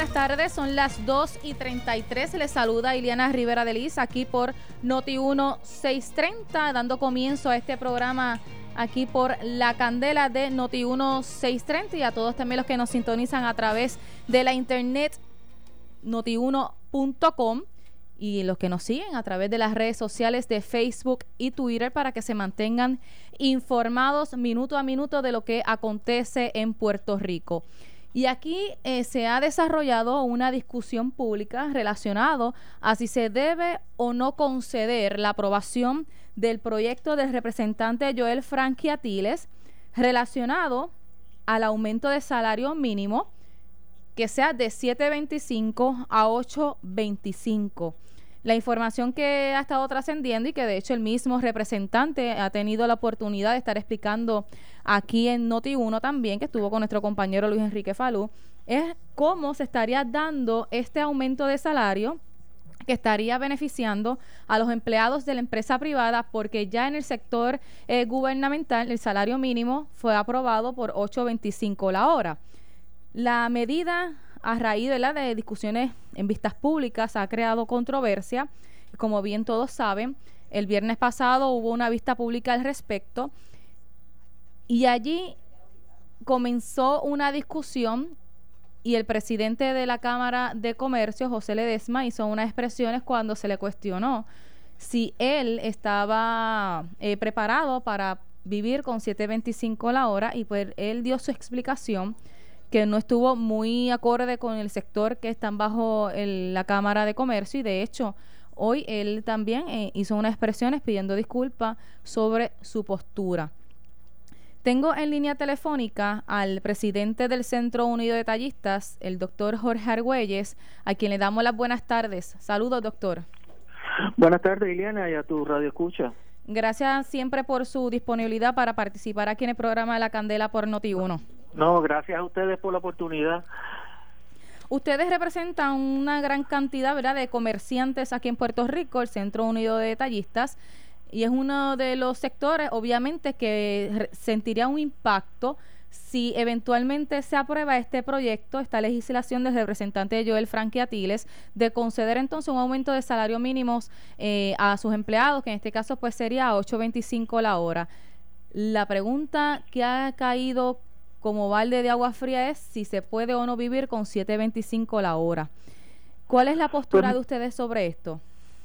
buenas tardes, son las 2 y 33. Les saluda Iliana Rivera de Liz aquí por Noti 1 630, dando comienzo a este programa aquí por la candela de Noti 1 630 y a todos también los que nos sintonizan a través de la internet noti1.com y los que nos siguen a través de las redes sociales de Facebook y Twitter para que se mantengan informados minuto a minuto de lo que acontece en Puerto Rico. Y aquí eh, se ha desarrollado una discusión pública relacionado a si se debe o no conceder la aprobación del proyecto del representante Joel Frankie Atiles relacionado al aumento de salario mínimo que sea de 7.25 a 8.25. La información que ha estado trascendiendo y que de hecho el mismo representante ha tenido la oportunidad de estar explicando aquí en Noti1 también, que estuvo con nuestro compañero Luis Enrique Falú, es cómo se estaría dando este aumento de salario que estaría beneficiando a los empleados de la empresa privada porque ya en el sector eh, gubernamental el salario mínimo fue aprobado por 8.25 la hora. La medida a raíz la de discusiones en vistas públicas ha creado controversia. Como bien todos saben, el viernes pasado hubo una vista pública al respecto y allí comenzó una discusión y el presidente de la Cámara de Comercio, José Ledesma, hizo unas expresiones cuando se le cuestionó si él estaba eh, preparado para vivir con 7.25 la hora y pues él dio su explicación que no estuvo muy acorde con el sector que están bajo la Cámara de Comercio y de hecho hoy él también eh, hizo unas expresiones pidiendo disculpas sobre su postura. Tengo en línea telefónica al presidente del Centro Unido de Tallistas, el doctor Jorge Argüelles, a quien le damos las buenas tardes. Saludos, doctor. Buenas tardes, Liliana, y a tu radio escucha. Gracias siempre por su disponibilidad para participar aquí en el programa de La Candela por Noti1. No, gracias a ustedes por la oportunidad. Ustedes representan una gran cantidad ¿verdad? de comerciantes aquí en Puerto Rico, el Centro Unido de Detallistas, y es uno de los sectores, obviamente, que sentiría un impacto si eventualmente se aprueba este proyecto, esta legislación del representante Joel Frankie Atiles, de conceder entonces un aumento de salario mínimos eh, a sus empleados, que en este caso pues sería 8.25 la hora. La pregunta que ha caído como balde de agua fría es si se puede o no vivir con 7.25 la hora. ¿Cuál es la postura pues de ustedes sobre esto?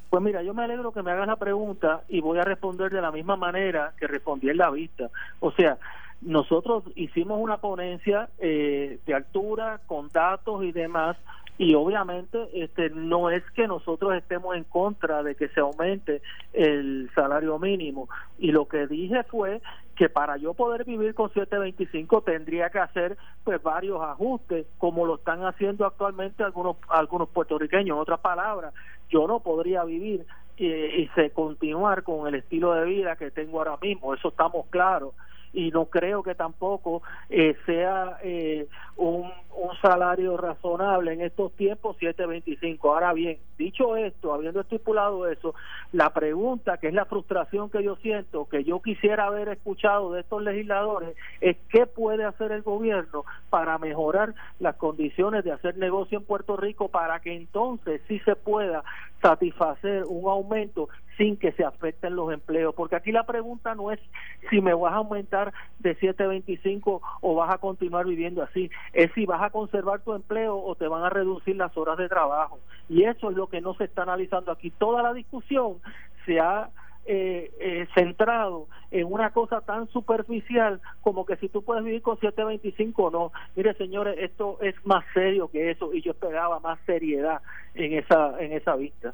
Pues mira, yo me alegro que me hagas la pregunta y voy a responder de la misma manera que respondí en la vista. O sea, nosotros hicimos una ponencia eh, de altura con datos y demás y obviamente este no es que nosotros estemos en contra de que se aumente el salario mínimo. Y lo que dije fue que para yo poder vivir con 725 tendría que hacer pues varios ajustes como lo están haciendo actualmente algunos algunos puertorriqueños. En otras palabras yo no podría vivir eh, y se continuar con el estilo de vida que tengo ahora mismo. Eso estamos claros. Y no creo que tampoco eh, sea eh, un, un, salario razonable en estos tiempos 7.25. Ahora bien, dicho esto, habiendo estipulado eso, la pregunta que es la frustración que yo siento, que yo quisiera haber escuchado de estos legisladores, es qué puede hacer el gobierno para mejorar las condiciones de hacer negocio en Puerto Rico para que entonces sí se pueda satisfacer un aumento sin que se afecten los empleos, porque aquí la pregunta no es si me vas a aumentar de 7.25 o vas a continuar viviendo así, es si vas a conservar tu empleo o te van a reducir las horas de trabajo. Y eso es lo que no se está analizando aquí. Toda la discusión se ha eh, eh, centrado en una cosa tan superficial como que si tú puedes vivir con 7.25 o no. Mire, señores, esto es más serio que eso y yo esperaba más seriedad en esa en esa vista.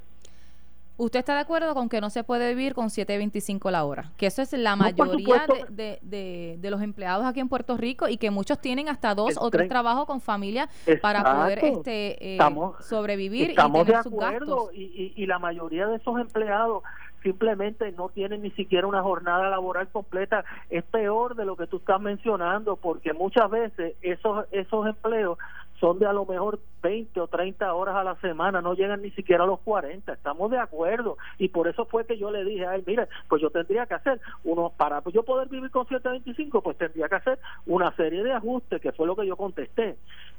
¿Usted está de acuerdo con que no se puede vivir con 7.25 la hora? Que eso es la mayoría de, de, de, los empleados aquí en Puerto Rico y que muchos tienen hasta dos o tres trabajos con familia para poder este, eh, sobrevivir y tener sus gastos. Y, y, y la mayoría de esos empleados simplemente no tienen ni siquiera una jornada laboral completa. Es peor de lo que tú estás mencionando porque muchas veces esos, esos empleos son de a lo mejor 20 o 30 horas a la semana, no llegan ni siquiera a los 40, estamos de acuerdo y por eso fue que yo le dije a él, mire, pues yo tendría que hacer uno, para yo poder vivir con 725, pues tendría que hacer una serie de ajustes, que fue lo que yo contesté.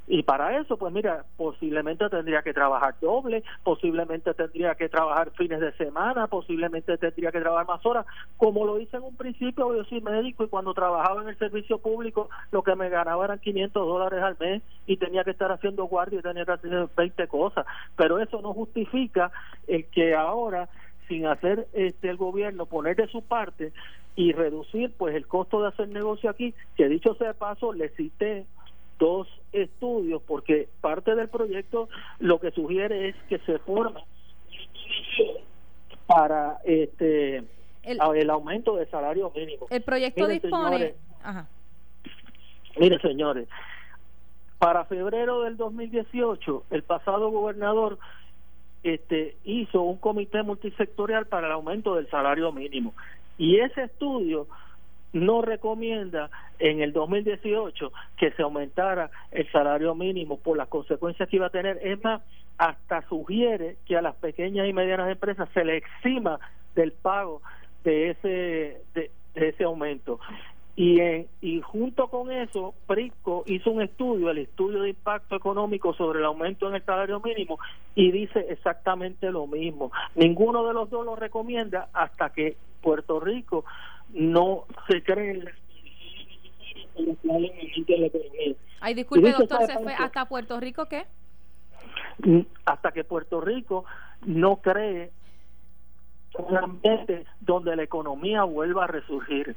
Y para eso, pues mira, posiblemente tendría que trabajar doble, posiblemente tendría que trabajar fines de semana, posiblemente tendría que trabajar más horas. Como lo hice en un principio, yo soy médico y cuando trabajaba en el servicio público, lo que me ganaba eran 500 dólares al mes y tenía que estar haciendo guardia y tenía que hacer 20 cosas. Pero eso no justifica el que ahora sin hacer este el gobierno poner de su parte y reducir pues el costo de hacer negocio aquí que dicho sea de paso le cité dos estudios porque parte del proyecto lo que sugiere es que se forme para este el, aumento del salario mínimo. El proyecto dispone. Mire, señores, para febrero del 2018, el pasado gobernador este, hizo un comité multisectorial para el aumento del salario mínimo. Y ese estudio no recomienda en el 2018 que se aumentara el salario mínimo por las consecuencias que iba a tener. Es más, hasta sugiere que a las pequeñas y medianas empresas se le exima del pago de ese de, ese aumento. Y, en, y junto con eso, PRICO hizo un estudio, el estudio de impacto económico sobre el aumento en el salario mínimo, y dice exactamente lo mismo. Ninguno de los dos lo recomienda hasta que Puerto Rico no se cree Ay, disculpe, doctor, ¿se fue hasta Puerto Rico qué? Mm, hasta que Puerto Rico no cree un ambiente donde la economía vuelva a resurgir.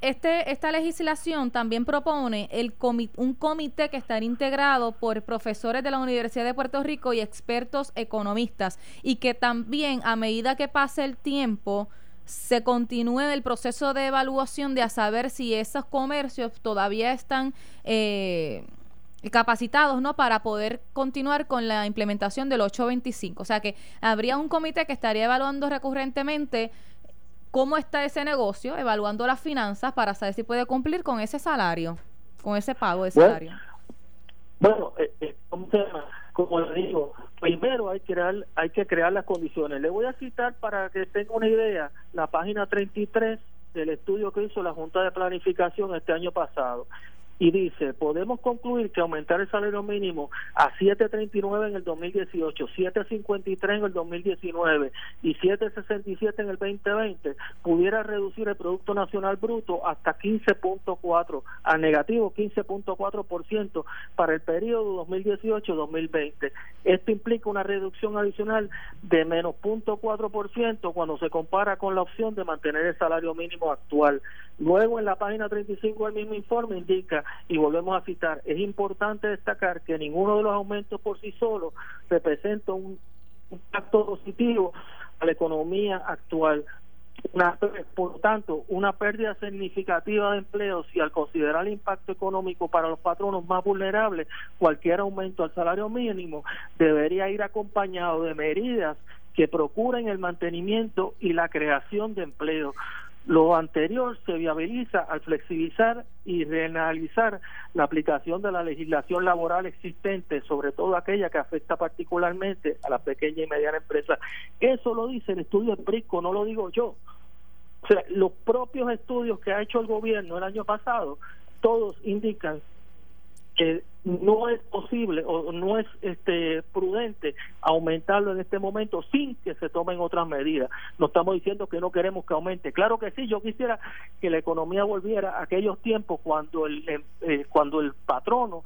Este, esta legislación también propone el un comité que estará integrado por profesores de la Universidad de Puerto Rico y expertos economistas y que también a medida que pase el tiempo se continúe el proceso de evaluación de a saber si esos comercios todavía están eh, capacitados no para poder continuar con la implementación del 825 o sea que habría un comité que estaría evaluando recurrentemente cómo está ese negocio evaluando las finanzas para saber si puede cumplir con ese salario con ese pago de salario. bueno, eh, eh, como le digo, primero hay que, crear, hay que crear las condiciones. Le voy a citar para que tenga una idea la página 33 del estudio que hizo la Junta de Planificación este año pasado y dice, podemos concluir que aumentar el salario mínimo a 7.39 en el 2018, 7.53 en el 2019 y 7.67 en el 2020 pudiera reducir el Producto Nacional Bruto hasta 15.4, al negativo 15.4% para el periodo 2018-2020. Esto implica una reducción adicional de menos 0.4% cuando se compara con la opción de mantener el salario mínimo actual. Luego en la página 35 del mismo informe indica y volvemos a citar, es importante destacar que ninguno de los aumentos por sí solo representa un impacto positivo a la economía actual. Una, por tanto, una pérdida significativa de empleos y al considerar el impacto económico para los patronos más vulnerables, cualquier aumento al salario mínimo debería ir acompañado de medidas que procuren el mantenimiento y la creación de empleo. Lo anterior se viabiliza al flexibilizar y reanalizar la aplicación de la legislación laboral existente, sobre todo aquella que afecta particularmente a la pequeña y mediana empresa. Eso lo dice el estudio PRICO, no lo digo yo. O sea, los propios estudios que ha hecho el gobierno el año pasado, todos indican que no es posible o no es este prudente aumentarlo en este momento sin que se tomen otras medidas. No estamos diciendo que no queremos que aumente. Claro que sí, yo quisiera que la economía volviera a aquellos tiempos cuando el em, eh, cuando el patrono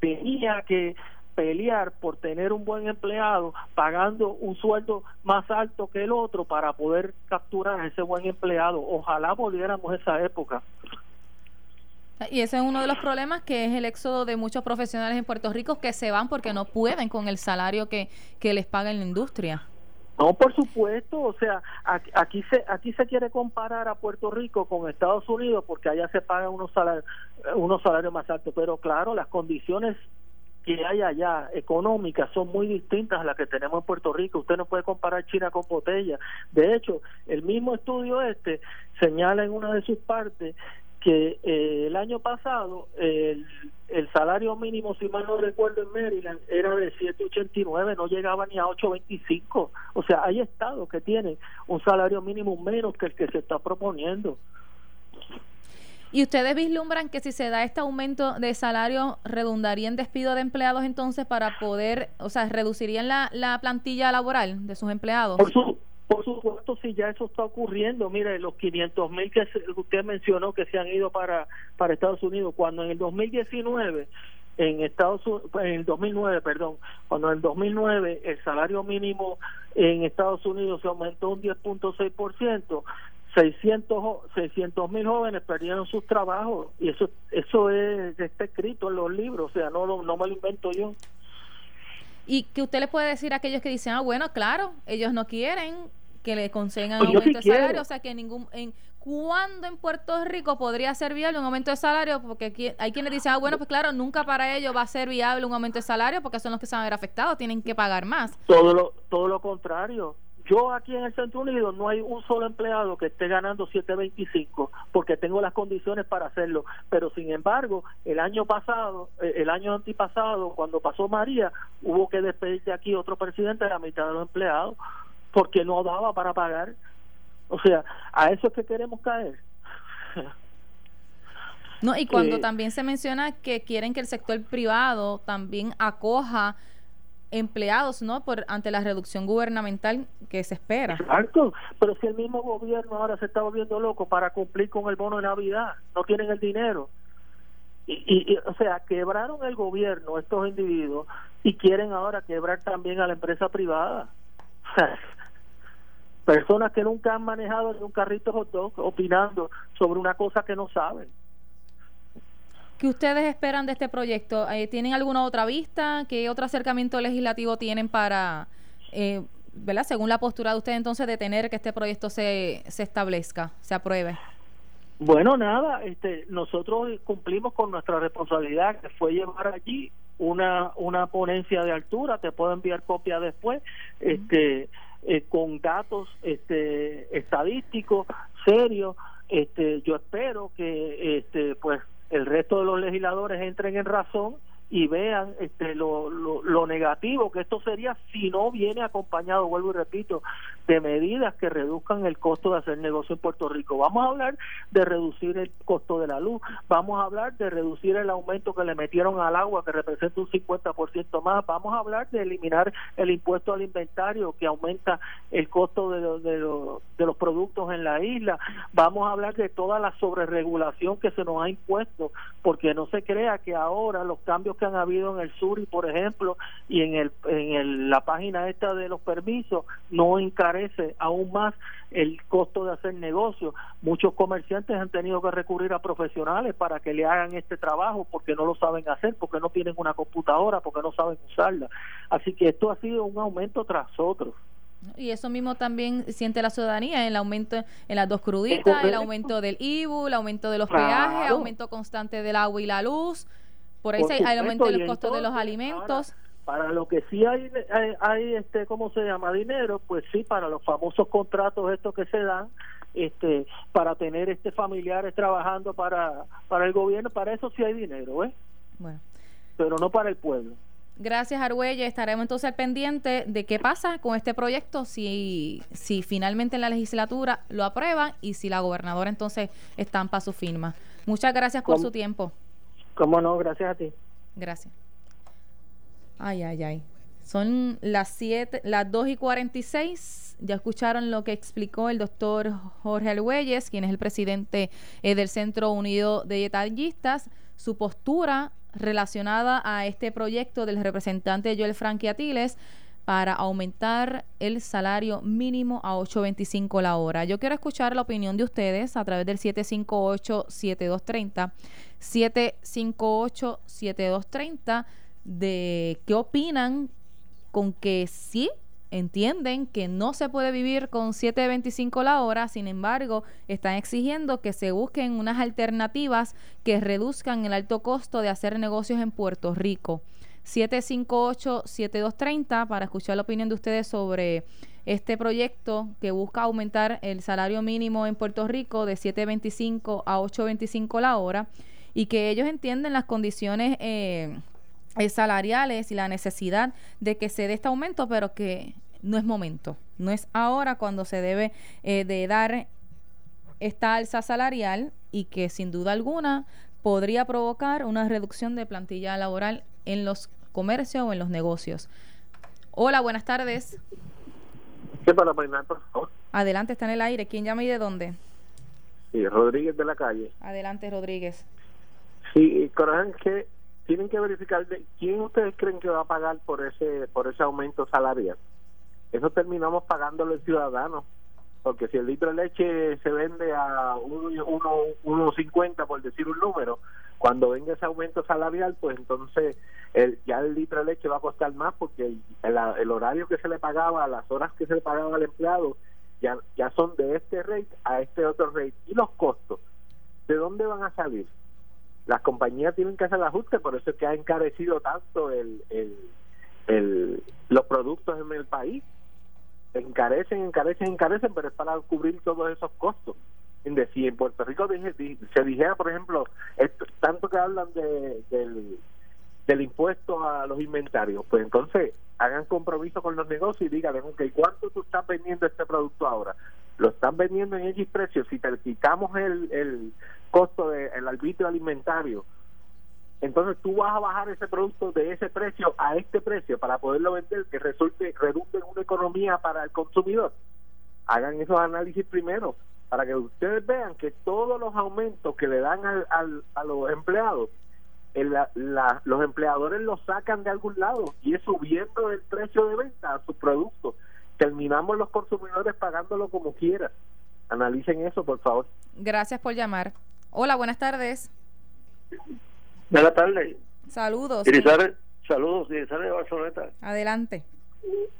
tenía que pelear por tener un buen empleado pagando un sueldo más alto que el otro para poder capturar a ese buen empleado. Ojalá volviéramos a esa época. Y ese es uno de los problemas que es el éxodo de muchos profesionales en Puerto Rico que se van porque no pueden con el salario que, que les paga en la industria. No, por supuesto, o sea, aquí se aquí se quiere comparar a Puerto Rico con Estados Unidos porque allá se pagan unos salarios, unos salarios más altos, pero claro, las condiciones que hay allá económicas son muy distintas a las que tenemos en Puerto Rico. Usted no puede comparar China con botella. De hecho, el mismo estudio este señala en una de sus partes que eh, el año pasado el, el, salario mínimo, si mal no recuerdo, en Maryland era de 7.89, no llegaba ni a 8.25. O sea, hay estados que tienen un salario mínimo menos que el que se está proponiendo. ¿Y ustedes vislumbran que si se da este aumento de salario redundaría en despido de empleados entonces para poder, o sea, reducirían la, la plantilla laboral de sus empleados? Por, por supuesto, si ya eso está ocurriendo, mire, los 500 mil que usted mencionó que se han ido para, para Estados Unidos, cuando en el 2019 en Estados en el 2009, perdón, cuando en el 2009 el salario mínimo en Estados Unidos se aumentó un 10.6%, 600 mil jóvenes perdieron sus trabajos y eso eso es, está escrito en los libros, o sea, no no me lo invento yo. Y que usted le puede decir a aquellos que dicen, ah, bueno, claro, ellos no quieren que le concedan pues aumento de salario, o sea, que ningún en ¿Cuándo en Puerto Rico podría ser viable un aumento de salario? Porque hay quienes dicen, ah, bueno, pues claro, nunca para ellos va a ser viable un aumento de salario porque son los que se van a ver afectados, tienen que pagar más. Todo lo, todo lo contrario. Yo aquí en el Centro Unido no hay un solo empleado que esté ganando 7.25 porque tengo las condiciones para hacerlo. Pero sin embargo, el año pasado, eh, el año antipasado, cuando pasó María, hubo que despedir de aquí otro presidente de la mitad de los empleados porque no daba para pagar. O sea, a eso es que queremos caer. No, y cuando eh, también se menciona que quieren que el sector privado también acoja empleados, ¿no? Por ante la reducción gubernamental que se espera. Exacto, pero si el mismo gobierno ahora se está volviendo loco para cumplir con el bono de Navidad, no tienen el dinero. Y, y, o sea, quebraron el gobierno estos individuos y quieren ahora quebrar también a la empresa privada. Personas que nunca han manejado en un carrito hot dog opinando sobre una cosa que no saben. ¿Qué ustedes esperan de este proyecto? Eh, ¿Tienen alguna otra vista? ¿Qué otro acercamiento legislativo tienen para, eh, ¿verdad? Según la postura de ustedes entonces, detener que este proyecto se, se establezca, se apruebe? Bueno, nada, este, nosotros cumplimos con nuestra responsabilidad, que fue llevar allí una, una ponencia de altura, te puedo enviar copia después, este eh, con datos este, estadísticos serios. Este, yo espero que este, pues el resto de los legisladores entren en razón y vean este, lo, lo, negativo que esto sería si no viene acompañado, vuelvo y repito, de medidas que reduzcan el costo de hacer negocio en Puerto Rico. Vamos a hablar de reducir el costo de la luz, vamos a hablar de reducir el aumento que le metieron al agua, que representa un 50% más, vamos a hablar de eliminar el impuesto al inventario, que aumenta el costo de, de, de los productos en la isla, vamos a hablar de toda la sobreregulación que se nos ha impuesto, porque no se crea que ahora los cambios que han habido en el sur y por ejemplo y en el en el, la página esta de los permisos no encarece aún más el costo de hacer negocio. Muchos comerciantes han tenido que recurrir a profesionales para que le hagan este trabajo porque no lo saben hacer porque no tienen una computadora porque no saben usarla. Así que esto ha sido un aumento tras otro. Y eso mismo también siente la ciudadanía, el aumento en las dos cruditas, el aumento del IBU, el aumento de los peajes, aumento constante del agua y la luz. Por ahí hay aumento de los costos de los alimentos. Para, lo que sí hay, hay, este, ¿cómo se llama? Dinero, pues sí, para los famosos contratos estos que se dan, este, para tener este familiares trabajando para, para el gobierno, para eso sí hay dinero, ¿eh? Bueno. Pero no para el pueblo. Gracias, Argüelle. Estaremos entonces al pendiente de qué pasa con este proyecto, si, si finalmente en la legislatura lo aprueban y si la gobernadora entonces estampa su firma. Muchas gracias por su tiempo. Cómo no, gracias a ti. Gracias. Ay, ay, ay. Son las 7, las 2 y 46. Ya escucharon lo que explicó el doctor Jorge Alhuelles, quien es el presidente eh, del Centro Unido de Detallistas, su postura relacionada a este proyecto del representante Joel Frankie Atiles para aumentar el salario mínimo a 8.25 la hora. Yo quiero escuchar la opinión de ustedes a través del 758-7230. 758-7230 de qué opinan con que sí entienden que no se puede vivir con 7.25 la hora, sin embargo, están exigiendo que se busquen unas alternativas que reduzcan el alto costo de hacer negocios en Puerto Rico. 758-7230 para escuchar la opinión de ustedes sobre este proyecto que busca aumentar el salario mínimo en Puerto Rico de 7.25 a 8.25 la hora y que ellos entienden las condiciones eh, eh, salariales y la necesidad de que se dé este aumento, pero que no es momento, no es ahora cuando se debe eh, de dar esta alza salarial y que sin duda alguna podría provocar una reducción de plantilla laboral en los comercios o en los negocios. Hola, buenas tardes. ¿Qué para peinar, por favor? Adelante, está en el aire. ¿Quién llama y de dónde? Sí, Rodríguez de la calle. Adelante, Rodríguez. Sí, coraje que tienen que verificar de quién ustedes creen que va a pagar por ese por ese aumento salarial. Eso terminamos pagándolo el ciudadano, porque si el litro de leche se vende a 1.50 por decir un número, cuando venga ese aumento salarial, pues entonces el, ya el litro de leche va a costar más porque el, el, horario que se le pagaba, las horas que se le pagaba al empleado, ya, ya son de este rate a este otro rate. ¿Y los costos? ¿De dónde van a salir? las compañías tienen que hacer el ajuste, por eso es que ha encarecido tanto el, el, los productos en el país. Encarecen, encarecen, encarecen, pero es para cubrir todos esos costos. Si en Puerto Rico se dijera, por ejemplo, tanto que hablan de, del, del impuesto a los inventarios, pues entonces hagan compromiso con los negocios y digan, ok, ¿cuánto tú estás vendiendo este producto ahora? Lo están vendiendo en X precio, si te quitamos el, el costo del arbitrio alimentario, entonces tú vas a bajar ese producto de ese precio a este precio para poderlo vender, que resulte, redunde una economía para el consumidor. Hagan esos análisis primero para que ustedes vean que todos los aumentos que le dan al, a los empleados, la, los empleadores los sacan de algún lado y es subiendo el precio de venta a sus productos. Terminamos los consumidores pagándolo como quiera. Analicen eso, por favor. Gracias por llamar. Hola, buenas tardes. Buenas tardes. Saludos. saludos, Irizar de Barcelona. Adelante.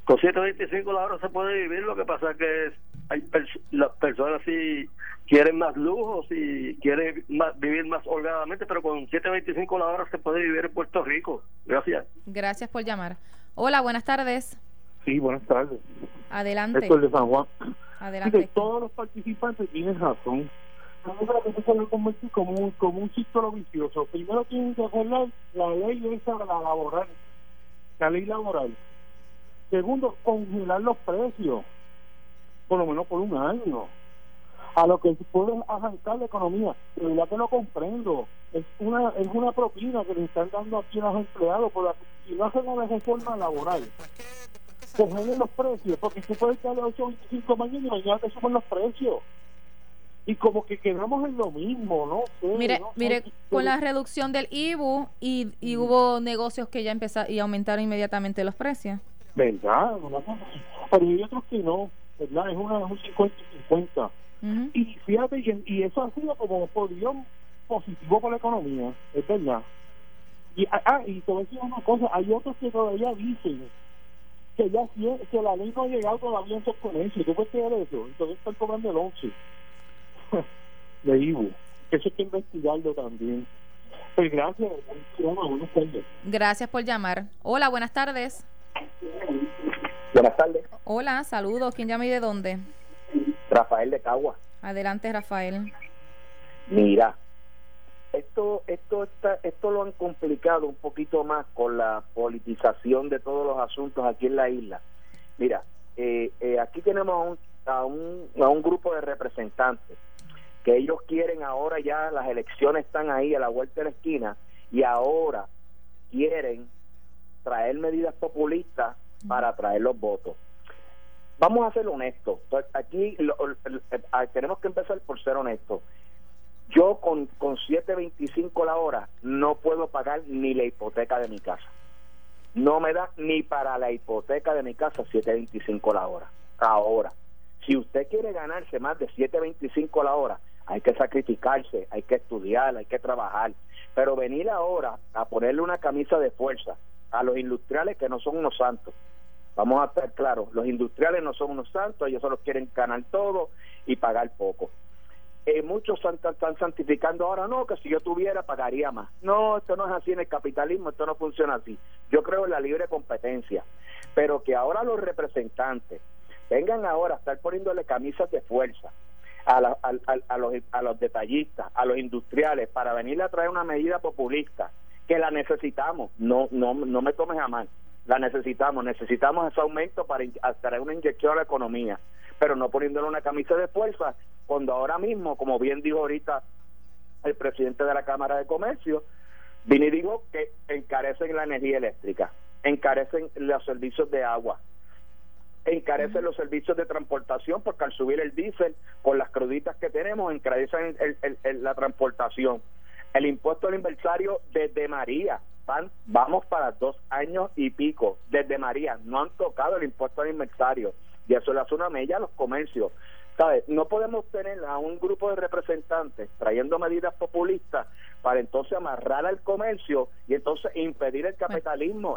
Con 125 la hora se puede vivir, lo que pasa es hay las personas si quieren más lujos y quieren vivir más holgadamente, pero con 725 la hora se puede vivir en Puerto Rico. Gracias. Gracias por llamar. Hola, buenas tardes. Sí, buenas tardes. Adelante. Esto es de San Juan. Adelante. todos los participantes tienen razón que se convertir como un, como un círculo vicioso. Primero tienen que arreglar la ley esa la laboral, la ley laboral. Segundo, congelar los precios, por lo menos por un año. A lo que pueden arrancar la economía. De verdad que no comprendo. Es una es una propina que le están dando aquí a los empleados. Por la, si no hacen una reforma laboral, congelen los precios, porque se puede estar a 8.25 mañana y mañana te suben los precios y como que quedamos en lo mismo, ¿no? mire, mire, con la reducción del IBU y, y hubo negocios que ya empezaron y aumentaron inmediatamente los precios. ¿Verdad? Pero hay otros que no, ¿verdad? Es, una, un 50-50. Y fíjate, y, y, eso ha sido como por positivo para la economía, es verdad. Y, ah, ah, y te voy a decir una cosa, hay otros que todavía dicen que ya que la ley no ha llegado todavía en sus comercios. ¿Tú puedes creer eso? Entonces están cobrando el 11 de Ibu. Eso hay que investigarlo también. Pues gracias. Gracias por llamar. Hola, buenas tardes. Buenas tardes. Hola, saludos. ¿Quién llama y de dónde? Rafael de Cagua. Adelante, Rafael. Mira, esto esto está, esto lo han complicado un poquito más con la politización de todos los asuntos aquí en la isla. Mira, eh, eh, aquí tenemos a un, a un grupo de representantes que ellos quieren ahora ya, las elecciones están ahí a la vuelta de la esquina y ahora quieren traer medidas populistas para traer los votos. Vamos a ser honestos. Aquí tenemos que empezar por ser honestos. Yo con, con 7.25 la hora no puedo pagar ni la hipoteca de mi casa. No me da ni para la hipoteca de mi casa 7.25 la hora. Ahora, si usted quiere ganarse más de 7.25 la hora, hay que sacrificarse, hay que estudiar, hay que trabajar. Pero venir ahora a ponerle una camisa de fuerza a los industriales que no son unos santos. Vamos a estar claros, los industriales no son unos santos, ellos solo quieren ganar todo y pagar poco. Eh, muchos están, santificando ahora, no, que si yo tuviera pagaría más. No, esto no es así en el capitalismo, esto no funciona así. Yo creo en la libre competencia, pero que ahora los representantes vengan ahora a estar poniéndole camisas de fuerza a, los, a los detallistas, a los industriales, para venir a traer una medida populista, que la necesitamos, no, no, no me tomes a mal, la necesitamos, necesitamos ese aumento para traer una inyección a la economía, pero no poniéndole una camisa de fuerza, cuando ahora mismo, como bien dijo ahorita el presidente de la Cámara de Comercio, vine y digo que encarecen la energía eléctrica, encarecen los servicios de agua, encarecen los servicios de transportación porque al subir el diésel con las cruditas que tenemos encarecen la transportación el impuesto al inversario desde María van vamos para dos años y pico. Desde María no han tocado el impuesto al inversario. Y eso le hace una mella a los comercios. ¿sabes? no podemos tener a un grupo de representantes trayendo medidas populistas para entonces amarrar al comercio y entonces impedir el capitalismo.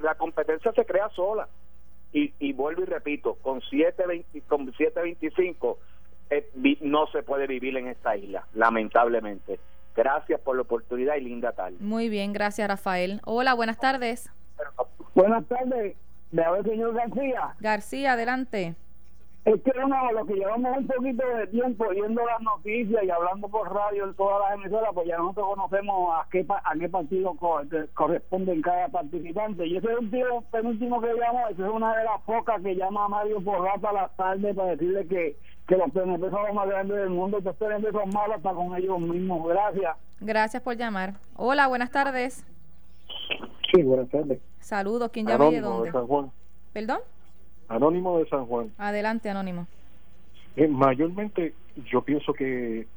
La competencia se crea sola. Y, y vuelvo y repito, con 7.20, con 7.25 eh, no se puede vivir en esta isla, lamentablemente. Gracias por la oportunidad y linda tarde. Muy bien, gracias Rafael. Hola, buenas tardes. Buenas tardes, me habla el señor García. García, adelante. Es que no, lo que llevamos un poquito de tiempo viendo las noticias y hablando por radio en todas las emisoras, pues ya nosotros conocemos a qué a qué partido corresponde cada participante. Y ese es un tío penúltimo que llamo, esa es una de las pocas que llama a Mario Porrata a la tarde para decirle que, que los PNP son los más grandes del mundo, que los PNP son malos hasta con ellos mismos. Gracias. Gracias por llamar. Hola, buenas tardes. Sí, buenas tardes. Saludos, ¿quién llama y de dónde? ¿Perdón? Anónimo de San Juan. Adelante, Anónimo. Eh, mayormente yo pienso que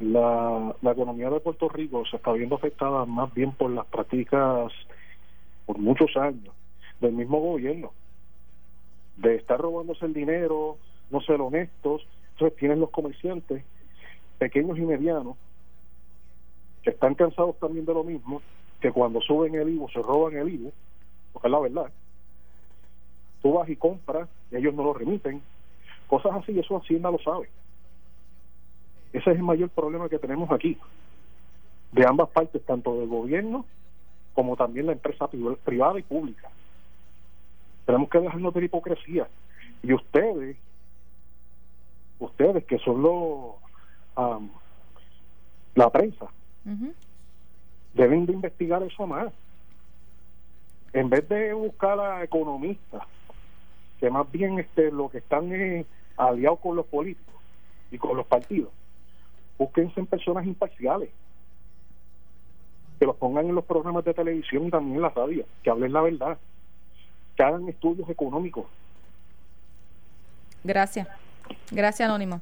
la, la economía de Puerto Rico se está viendo afectada más bien por las prácticas por muchos años del mismo gobierno de estar robándose el dinero, no ser honestos. Entonces tienen los comerciantes pequeños y medianos que están cansados también de lo mismo, que cuando suben el IVO se roban el IVO, porque es la verdad tú vas y compras, ellos no lo remiten, cosas así, eso Hacienda lo sabe. Ese es el mayor problema que tenemos aquí, de ambas partes, tanto del gobierno como también la empresa privada y pública. Tenemos que dejarnos de la hipocresía. Y ustedes, ustedes que son los la prensa, deben de investigar eso más. En vez de buscar a economistas que más bien este lo que están es aliados con los políticos y con los partidos. Búsquense en personas imparciales, que los pongan en los programas de televisión y también en la radio, que hablen la verdad, que hagan estudios económicos. Gracias. Gracias, Anónimo.